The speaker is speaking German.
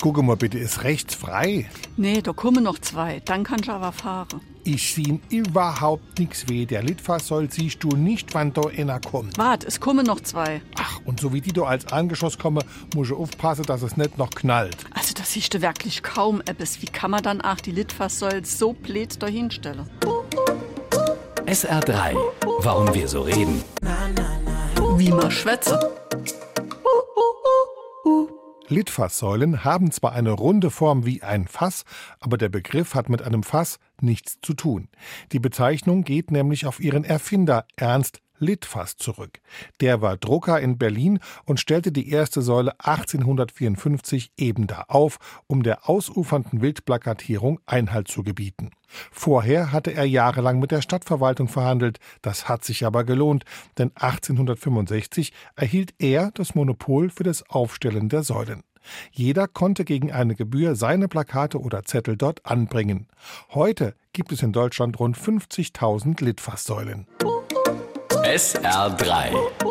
Gucke mal bitte, ist rechts frei? Nee, da kommen noch zwei. Dann kannst du aber fahren. Ich seh überhaupt nix weh. Der Litfaßsäul siehst du nicht, wann da einer kommt. Wart, es kommen noch zwei. Ach, und so wie die da als Angeschoss komme, muss ich aufpassen, dass es nicht noch knallt. Also das siehst du wirklich kaum etwas. Wie kann man dann auch die Litfaßsäule so blöd dahinstellen? SR3. Warum wir so reden. Wie man schwätze. Litfaßsäulen haben zwar eine runde Form wie ein Fass, aber der Begriff hat mit einem Fass nichts zu tun. Die Bezeichnung geht nämlich auf ihren Erfinder Ernst Litfaß zurück. Der war Drucker in Berlin und stellte die erste Säule 1854 eben da auf, um der ausufernden Wildplakatierung Einhalt zu gebieten. Vorher hatte er jahrelang mit der Stadtverwaltung verhandelt, das hat sich aber gelohnt, denn 1865 erhielt er das Monopol für das Aufstellen der Säulen. Jeder konnte gegen eine Gebühr seine Plakate oder Zettel dort anbringen. Heute gibt es in Deutschland rund 50.000 Litfaßsäulen. SR3.